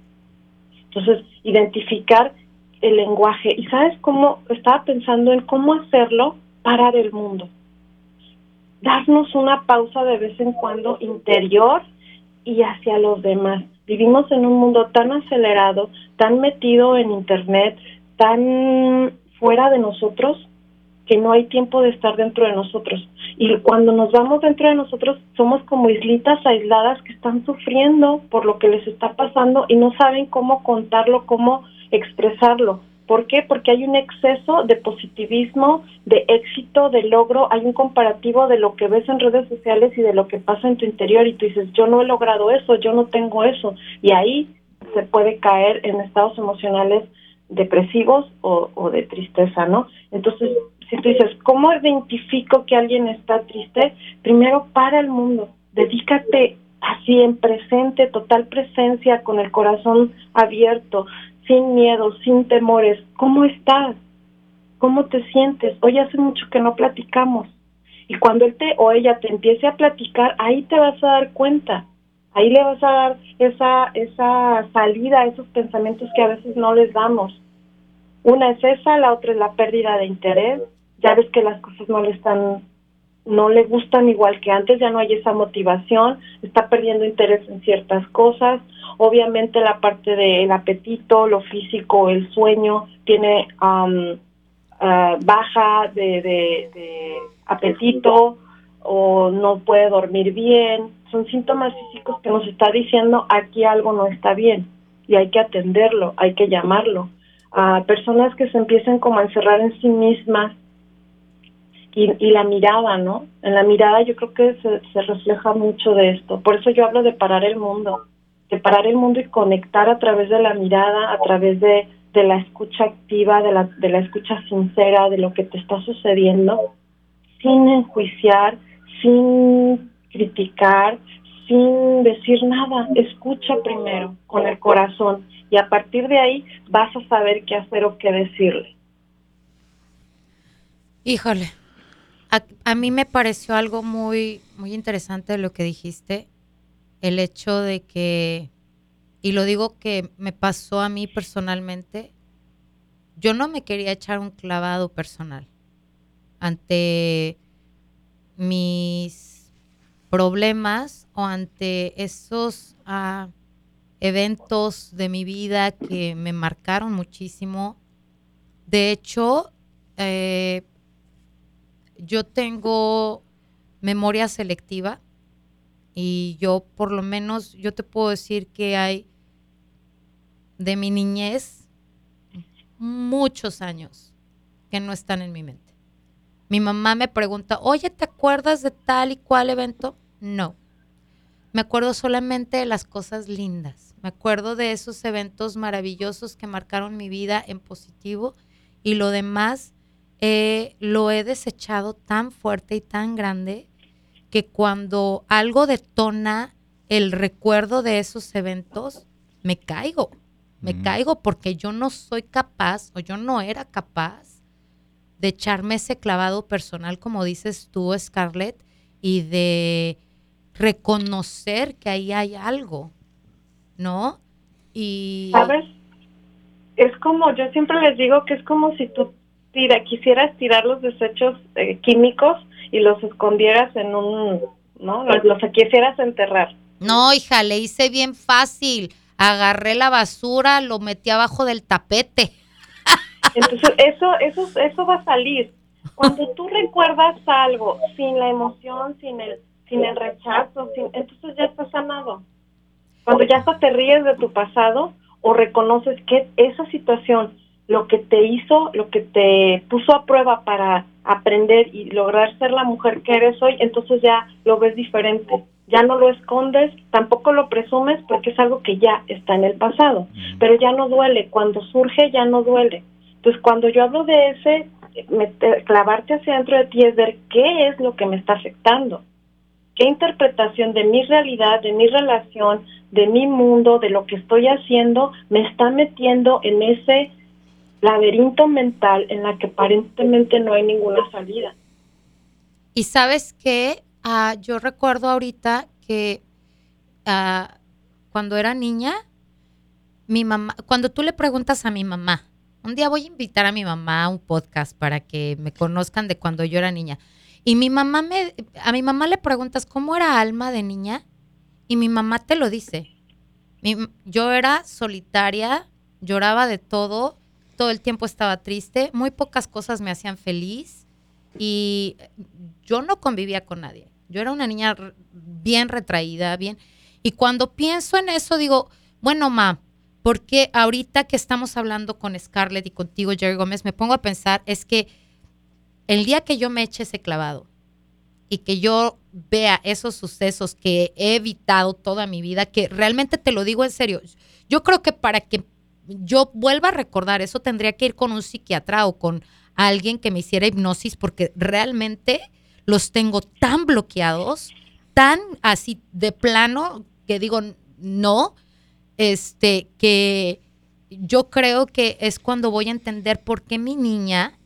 Entonces, identificar el lenguaje. ¿Y sabes cómo? Estaba pensando en cómo hacerlo parar el mundo. Darnos una pausa de vez en cuando interior y hacia los demás. Vivimos en un mundo tan acelerado, tan metido en Internet, tan fuera de nosotros, que no hay tiempo de estar dentro de nosotros. Y cuando nos vamos dentro de nosotros, somos como islitas aisladas que están sufriendo por lo que les está pasando y no saben cómo contarlo, cómo expresarlo. ¿Por qué? Porque hay un exceso de positivismo, de éxito, de logro, hay un comparativo de lo que ves en redes sociales y de lo que pasa en tu interior y tú dices, yo no he logrado eso, yo no tengo eso. Y ahí se puede caer en estados emocionales depresivos o, o de tristeza, ¿no? Entonces, si tú dices, ¿cómo identifico que alguien está triste? Primero, para el mundo, dedícate así en presente, total presencia, con el corazón abierto, sin miedo, sin temores. ¿Cómo estás? ¿Cómo te sientes? Hoy hace mucho que no platicamos. Y cuando él te o ella te empiece a platicar, ahí te vas a dar cuenta. Ahí le vas a dar esa esa salida esos pensamientos que a veces no les damos. Una es esa, la otra es la pérdida de interés. Ya ves que las cosas no le están no le gustan igual que antes, ya no hay esa motivación, está perdiendo interés en ciertas cosas. Obviamente la parte del apetito, lo físico, el sueño, tiene um, baja de, apetito o no puede dormir bien. Son síntomas físicos que nos está diciendo aquí algo no está bien y hay que atenderlo, hay que llamarlo. A personas que se empiezan como a encerrar en sí mismas y, la mirada, ¿no? En la mirada yo creo que se, refleja mucho de esto. Por eso yo hablo de parar el mundo, de parar el mundo y conectar a través de la mirada, a través de, de la escucha activa, de la, de la escucha sincera, de lo que te está sucediendo, sin enjuiciar, sin criticar, sin decir nada. Escucha primero con el corazón y a partir de ahí vas a saber qué hacer o qué decirle. Híjole, a, mí me pareció algo muy, muy interesante lo que dijiste, el hecho de que, y lo digo que me pasó a mí personalmente, yo no me quería echar un clavado personal ante mis problemas o ante esos ah, eventos de mi vida que me marcaron muchísimo. De hecho, eh, yo tengo memoria selectiva y yo por lo menos, yo te puedo decir que hay de mi niñez muchos años que no están en mi mente. Mi mamá me pregunta, oye, ¿te acuerdas de tal y cual evento? No. Me acuerdo solamente de las cosas lindas. Me acuerdo de esos eventos maravillosos que marcaron mi vida en positivo y lo demás eh, lo he desechado tan fuerte y tan grande que cuando algo detona el recuerdo de esos eventos, me caigo. Me mm. caigo porque yo no soy capaz o yo no era capaz de echarme ese clavado personal, como dices tú, Scarlett, y de reconocer que ahí hay algo, ¿no? Y... ¿Sabes? Es como, yo siempre les digo que es como si tú tira, quisieras tirar los desechos eh, químicos y los escondieras en un, ¿no? Los, los quisieras enterrar. No, hija, le hice bien fácil. Agarré la basura, lo metí abajo del tapete. Entonces, eso, eso, eso va a salir. Cuando tú recuerdas algo sin la emoción, sin el, sin el rechazo, sin, entonces ya está sanado. Cuando ya hasta te ríes de tu pasado o reconoces que esa situación, lo que te hizo, lo que te puso a prueba para aprender y lograr ser la mujer que eres hoy, entonces ya lo ves diferente. Ya no lo escondes, tampoco lo presumes porque es algo que ya está en el pasado, pero ya no duele. Cuando surge ya no duele. Entonces, cuando yo hablo de ese, clavarte hacia dentro de ti es ver qué es lo que me está afectando qué interpretación de mi realidad, de mi relación, de mi mundo, de lo que estoy haciendo, me está metiendo en ese laberinto mental en la que aparentemente no hay ninguna salida. Y sabes qué, ah, yo recuerdo ahorita que ah, cuando era niña, mi mamá, cuando tú le preguntas a mi mamá, un día voy a invitar a mi mamá a un podcast para que me conozcan de cuando yo era niña. Y mi mamá me, a mi mamá le preguntas cómo era Alma de niña y mi mamá te lo dice. yo era solitaria, lloraba de todo, todo el tiempo estaba triste, muy pocas cosas me hacían feliz y yo no convivía con nadie. Yo era una niña bien retraída, bien. Y cuando pienso en eso digo, bueno, ma, porque ahorita que estamos hablando con Scarlett y contigo, Jerry Gómez, me pongo a pensar, es que el día que yo me eche ese clavado y que yo vea esos sucesos que he evitado toda mi vida, que realmente te lo digo en serio, yo creo que para que yo vuelva a recordar eso tendría que ir con un psiquiatra o con alguien que me hiciera hipnosis porque realmente los tengo tan bloqueados, tan así de plano que digo no, este que yo creo que es cuando voy a entender por qué mi niña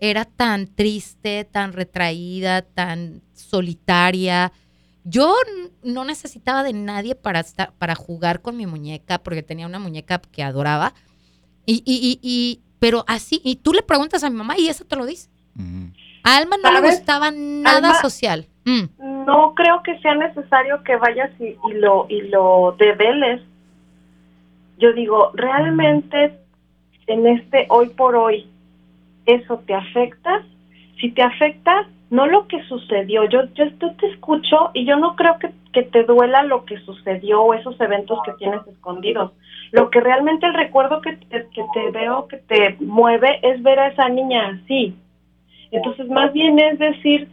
era tan triste, tan retraída, tan solitaria. Yo no necesitaba de nadie para, estar, para jugar con mi muñeca, porque tenía una muñeca que adoraba. Y, y, y, pero así, y tú le preguntas a mi mamá y eso te lo dice. A Alma no le gustaba nada social. Mm. No creo que sea necesario que vayas y, y, lo, y lo develes. Yo digo, realmente en este hoy por hoy, eso te afecta, si te afecta, no lo que sucedió, yo, yo, te escucho y yo no creo que, que, te duela lo que sucedió o esos eventos que tienes escondidos. Lo que realmente el recuerdo que, que te veo, que te mueve, es ver a esa niña así. Entonces, más bien es decir,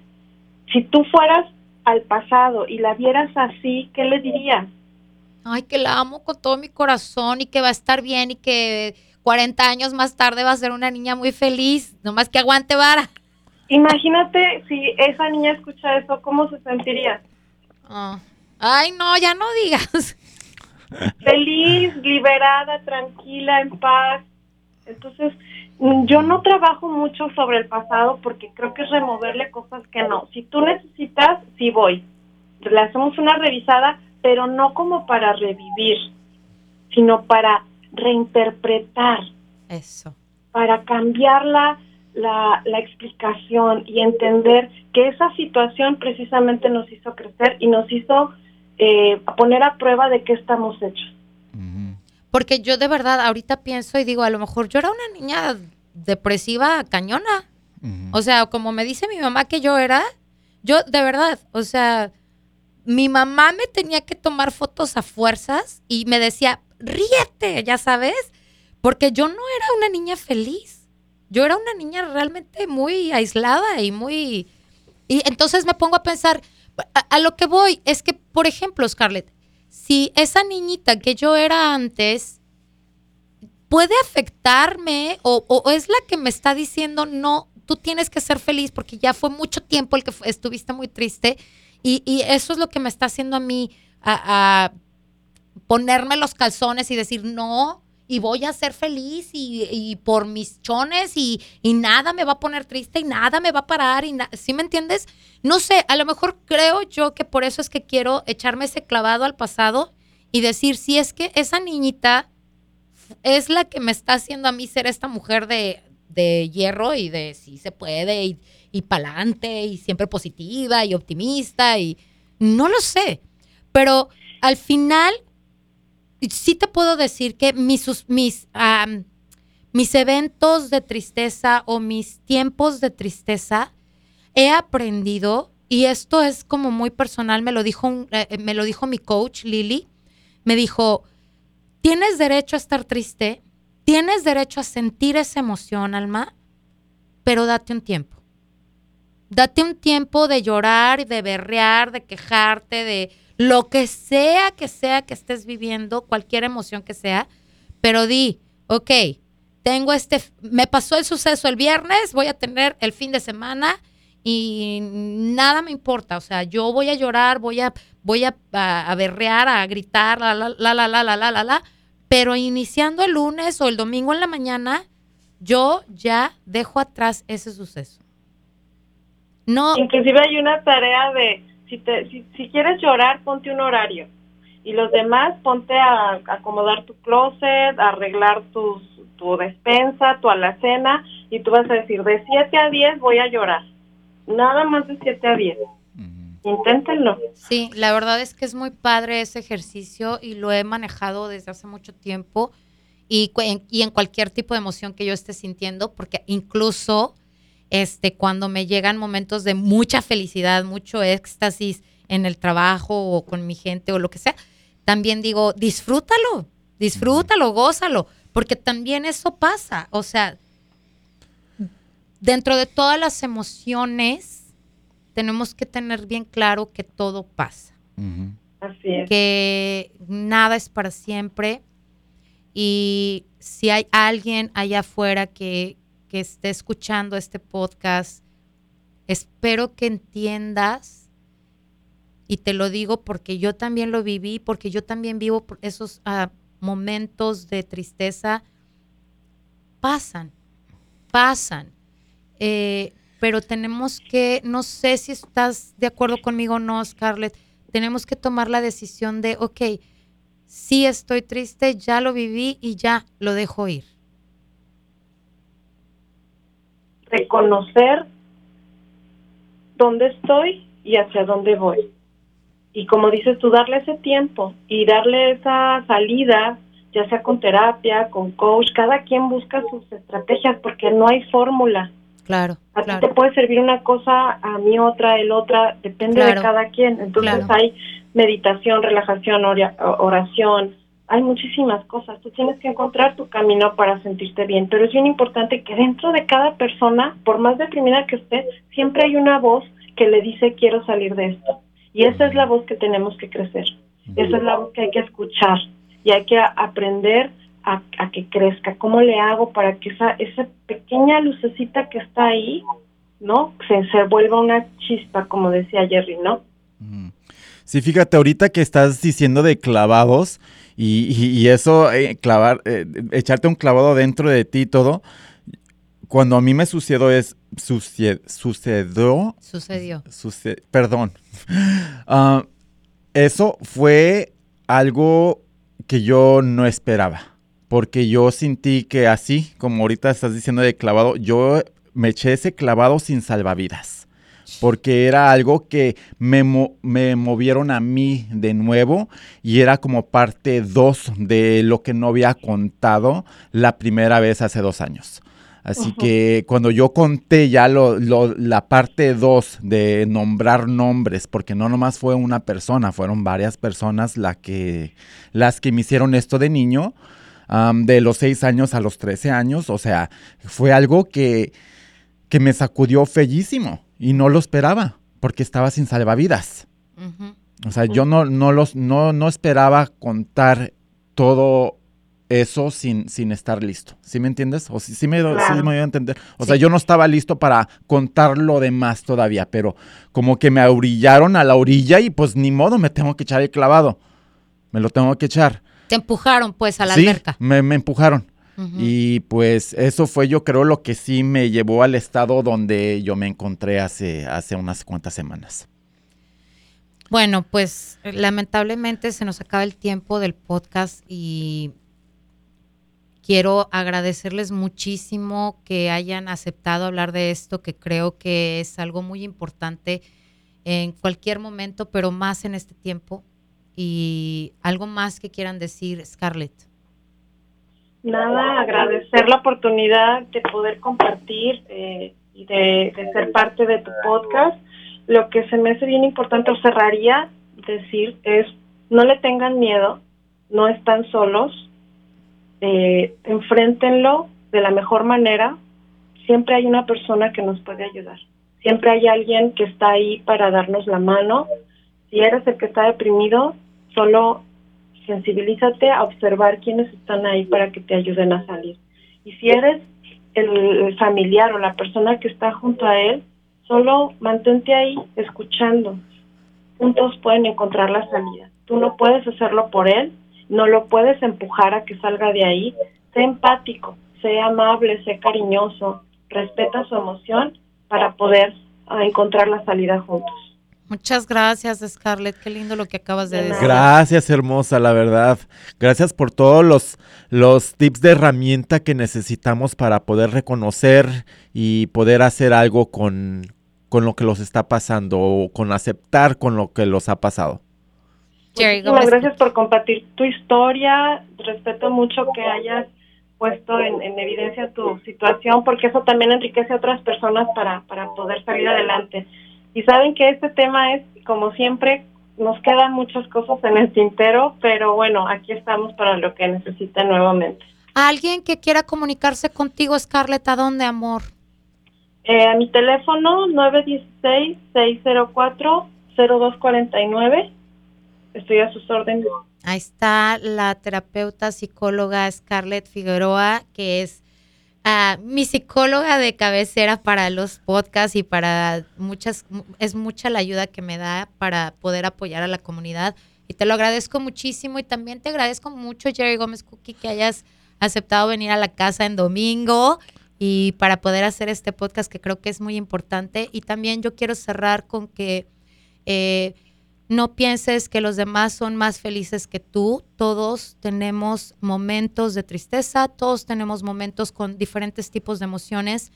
si tú fueras al pasado y la vieras así, ¿qué le dirías? Ay, que la amo con todo mi corazón y que va a estar bien y que 40 años más tarde va a ser una niña muy feliz, nomás que aguante vara. Imagínate si esa niña escucha eso, ¿cómo se sentiría? Ah. Ay, no, ya no digas. Feliz, liberada, tranquila, en paz. Entonces, yo no trabajo mucho sobre el pasado porque creo que es removerle cosas que no. Si tú necesitas, sí voy. Le hacemos una revisada, pero no como para revivir, sino para reinterpretar. Eso. Para cambiar la, la, explicación y entender que esa situación precisamente nos hizo crecer y nos hizo eh, poner a prueba de qué estamos hechos. Porque yo de verdad ahorita pienso y digo, a lo mejor yo era una niña depresiva cañona. O sea, como me dice mi mamá que yo era, yo de verdad, o sea, mi mamá me tenía que tomar fotos a fuerzas y me decía, ríete, ya sabes, porque yo no era una niña feliz. Yo era una niña realmente muy aislada y muy... Y entonces me pongo a pensar, a, lo que voy es que, por ejemplo, Scarlett, si esa niñita que yo era antes puede afectarme o, o, es la que me está diciendo, no, tú tienes que ser feliz porque ya fue mucho tiempo el que estuviste muy triste y, y, eso es lo que me está haciendo a mí a ponerme los calzones y decir no, y voy a ser feliz y, por mis chones y, nada me va a poner triste y nada me va a parar. Y ¿Sí me entiendes? No sé, a lo mejor creo yo que por eso es que quiero echarme ese clavado al pasado y decir, si es que esa niñita es la que me está haciendo a mí ser esta mujer de, de hierro y de sí se puede y, y pa'lante y siempre positiva y optimista y no lo sé. Pero al final sí te puedo decir que mis, mis, mis eventos de tristeza o mis tiempos de tristeza, he aprendido, y esto es como muy personal, me lo dijo, eh, me lo dijo mi coach, Lili, me dijo, tienes derecho a estar triste, tienes derecho a sentir esa emoción, alma, pero date un tiempo. Date un tiempo de llorar, de berrear, de quejarte, de lo que sea que sea que estés viviendo, cualquier emoción que sea, pero di, ok, tengo este, me pasó el suceso el viernes, voy a tener el fin de semana y nada me importa, o sea, yo voy a llorar, voy a, voy a, berrear, a gritar, la, la, la, la, la, la, la, la, la, pero iniciando el lunes o el domingo en la mañana, yo ya dejo atrás ese suceso. No. Inclusive hay una tarea de, si, te, si, si quieres llorar, ponte un horario. Y los demás, ponte a, acomodar tu closet, a arreglar tus, tu despensa, tu alacena, y tú vas a decir, de 7 a 10 voy a llorar. Nada más de 7 a 10. Inténtenlo. Sí, la verdad es que es muy padre ese ejercicio y lo he manejado desde hace mucho tiempo y, y en cualquier tipo de emoción que yo esté sintiendo, porque incluso este, cuando me llegan momentos de mucha felicidad, mucho éxtasis en el trabajo o con mi gente o lo que sea, también digo, disfrútalo, disfrútalo, gózalo, porque también eso pasa. O sea, dentro de todas las emociones, tenemos que tener bien claro que todo pasa. Así es. Que nada es para siempre. Y si hay alguien allá afuera que, que esté escuchando este podcast, espero que entiendas, y te lo digo porque yo también lo viví, porque yo también vivo esos uh, momentos de tristeza, pasan, pasan. Eh, pero tenemos que, no sé si estás de acuerdo conmigo o no, Scarlett, tenemos que tomar la decisión de, ok, sí estoy triste, ya lo viví y ya lo dejo ir. Reconocer dónde estoy y hacia dónde voy. Y como dices tú, darle ese tiempo y darle esa salida, ya sea con terapia, con coach, cada quien busca sus estrategias porque no hay fórmula. Claro. A ti te puede servir una cosa, a mí otra, el otra, depende de cada quien. Entonces hay meditación, relajación, oración, hay muchísimas cosas. Tú tienes que encontrar tu camino para sentirte bien, pero es bien importante que dentro de cada persona, por más deprimida que esté, siempre hay una voz que le dice quiero salir de esto. Y esa es la voz que tenemos que crecer. Esa es la voz que hay que escuchar y hay que aprender a, que crezca. ¿Cómo le hago para que esa, esa pequeña lucecita que está ahí, ¿no? Se, se vuelva una chispa, como decía Jerry, ¿no? Sí, fíjate, ahorita que estás diciendo de clavados, y, eso, eh, clavar, eh, echarte un clavado dentro de ti y todo, cuando a mí me sucedió es, sucedió, sucedió, perdón, ah, eso fue algo que yo no esperaba, porque yo sentí que así, como ahorita estás diciendo de clavado, yo me eché ese clavado sin salvavidas porque era algo que me, me movieron a mí de nuevo y era como parte dos de lo que no había contado la primera vez hace dos años. Así que cuando yo conté ya lo, la parte dos de nombrar nombres, porque no nomás fue una persona, fueron varias personas la que, las que me hicieron esto de niño, de los seis años a los trece años, o sea, fue algo que, que me sacudió fellísimo y no lo esperaba porque estaba sin salvavidas. O sea, yo no, no, los, no, no esperaba contar todo eso sin, sin estar listo. ¿Sí me entiendes? O sí, me, voy a entender. O sea, yo no estaba listo para contar lo demás todavía, pero como que me abrillaron a la orilla y pues ni modo, me tengo que echar el clavado. Me lo tengo que echar. Te empujaron pues a la sí, alberca. Me, me empujaron. Y pues eso fue yo creo lo que sí me llevó al estado donde yo me encontré hace, hace unas cuantas semanas. Bueno, pues lamentablemente se nos acaba el tiempo del podcast y quiero agradecerles muchísimo que hayan aceptado hablar de esto, que creo que es algo muy importante en cualquier momento, pero más en este tiempo. Y algo más que quieran decir, Scarlett. Nada, agradecer la oportunidad de poder compartir eh, y de, ser parte de tu podcast. Lo que se me hace bien importante, o cerraría decir, es no le tengan miedo, no están solos, eh, enfréntenlo de la mejor manera. Siempre hay una persona que nos puede ayudar. Siempre hay alguien que está ahí para darnos la mano. Si eres el que está deprimido, solo sensibilízate a observar quiénes están ahí para que te ayuden a salir. Y si eres el familiar o la persona que está junto a él, solo mantente ahí escuchando. Juntos pueden encontrar la salida. Tú no puedes hacerlo por él, no lo puedes empujar a que salga de ahí. Sé empático, sé amable, sé cariñoso, respeta su emoción para poder ah, encontrar la salida juntos. Muchas gracias, Scarlett. Qué lindo lo que acabas de, decir. Gracias, hermosa, la verdad. Gracias por todos los, los tips de herramienta que necesitamos para poder reconocer y poder hacer algo con, con lo que los está pasando o con aceptar con lo que los ha pasado. Muchas gracias por compartir tu historia. Respeto mucho que hayas puesto en, en, evidencia tu situación porque eso también enriquece a otras personas para, para poder salir adelante. Y saben que este tema es, como siempre, nos quedan muchas cosas en el tintero, pero bueno, aquí estamos para lo que necesiten nuevamente. ¿Alguien que quiera comunicarse contigo, Scarlett, a dónde, amor? Eh, a mi teléfono 916-604-0249. Estoy a sus órdenes. Ahí está la terapeuta psicóloga Scarlett Figueroa, que es mi psicóloga de cabecera para los podcasts y para muchas, es mucha la ayuda que me da para poder apoyar a la comunidad. Y te lo agradezco muchísimo y también te agradezco mucho, Jerry Gómez Cookie, que hayas aceptado venir a la casa en domingo y para poder hacer este podcast que creo que es muy importante. Y también yo quiero cerrar con que eh, no pienses que los demás son más felices que tú. Todos tenemos momentos de tristeza, todos tenemos momentos con diferentes tipos de emociones.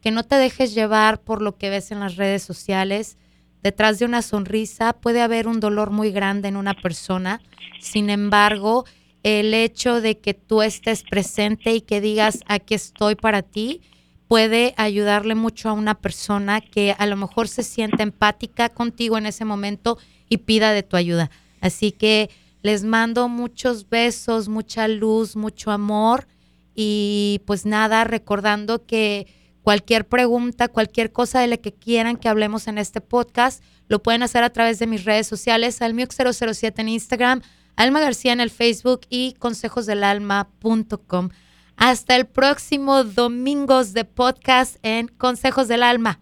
Que no te dejes llevar por lo que ves en las redes sociales. Detrás de una sonrisa puede haber un dolor muy grande en una persona. Sin embargo, el hecho de que tú estés presente y que digas, aquí estoy para ti, puede ayudarle mucho a una persona que a lo mejor se siente empática contigo en ese momento y pida de tu ayuda. Así que les mando muchos besos, mucha luz, mucho amor y pues nada, recordando que cualquier pregunta, cualquier cosa de la que quieran que hablemos en este podcast, lo pueden hacer a través de mis redes sociales, almiuk007 en Instagram, Alma García en el Facebook y consejosdelalma.com. Hasta el próximo domingos de podcast en Consejos del Alma.